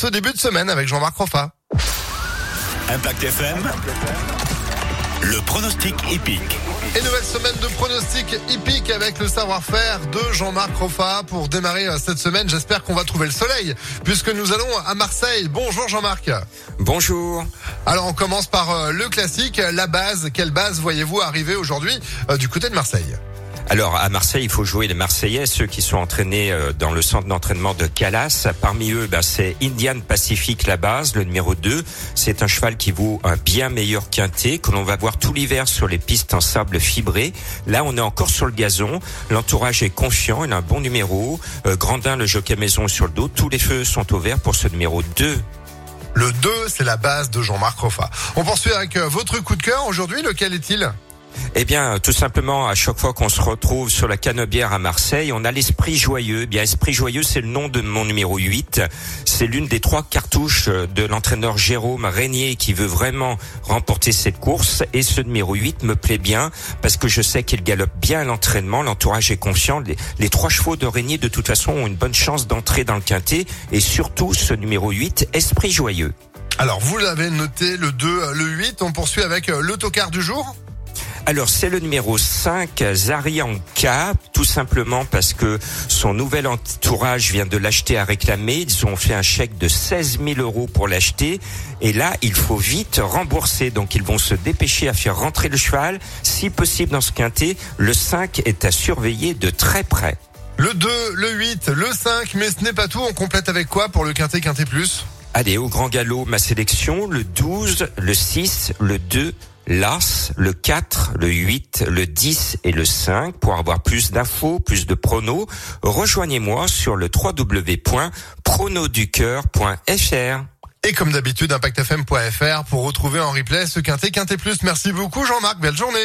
Ce début de semaine avec Jean-Marc Roffa. Impact FM. Le pronostic épique. Et nouvelle semaine de pronostic hippique avec le savoir-faire de Jean-Marc Roffa pour démarrer euh, cette semaine. J'espère qu'on va trouver le soleil puisque nous allons à Marseille. Bonjour Jean-Marc. Bonjour. Alors on commence par euh, le classique, la base. Quelle base voyez-vous arriver aujourd'hui euh, du côté de Marseille? Alors à Marseille, il faut jouer les Marseillais, ceux qui sont entraînés euh, dans le centre d'entraînement de Calas. Parmi eux, ben, c'est Indian Pacific la base, le numéro 2. C'est un cheval qui vaut un bien meilleur quintet que l'on va voir tout l'hiver sur les pistes en sable fibré. Là, on est encore sur le gazon. L'entourage est confiant, il a un bon numéro. Euh, Grandin, le jockey maison sur le dos. Tous les feux sont ouverts pour ce numéro 2 le 2, c'est la base de Jean-Marc Roffa. On poursuit avec euh, votre coup de cœur aujourd'hui. Lequel est-il? Eh bien, tout simplement, à chaque fois qu'on se retrouve sur la Canebière à Marseille, on a l'esprit joyeux. Eh bien, esprit joyeux, c'est le nom de mon numéro 8. C'est l'une des trois cartouches de l'entraîneur Jérôme Régnier qui veut vraiment remporter cette course. Et ce numéro 8 me plaît bien parce que je sais qu'il galope bien à l'entraînement. L'entourage est conscient. Les, trois chevaux de Régnier, de toute façon, ont une bonne chance d'entrer dans le quintet. Et surtout, ce numéro 8, esprit joyeux. Alors, vous l'avez noté, le 2, le 8. On poursuit avec euh, l'autocar du jour alors c'est le numéro 5, Zarianka, tout simplement parce que son nouvel entourage vient de l'acheter à réclamer. Ils ont fait un chèque de 16 000 euros pour l'acheter. Et là, il faut vite rembourser. Donc ils vont se dépêcher à faire rentrer le cheval. Si possible dans ce quintet, le 5 est à surveiller de très près. Le 2, le 8, le 5, mais ce n'est pas tout. On complète avec quoi pour le quintet, quintet plus? Allez, au grand galop, ma sélection, le 12, le 6, le 2, l'As, le 4, le 8, le 10 et le 5 pour avoir plus d'infos, plus de pronos. Rejoignez-moi sur le www.pronoducœur.fr. Et comme d'habitude, impactfm.fr pour retrouver en replay ce quintet quintet plus. Merci beaucoup Jean-Marc, belle journée.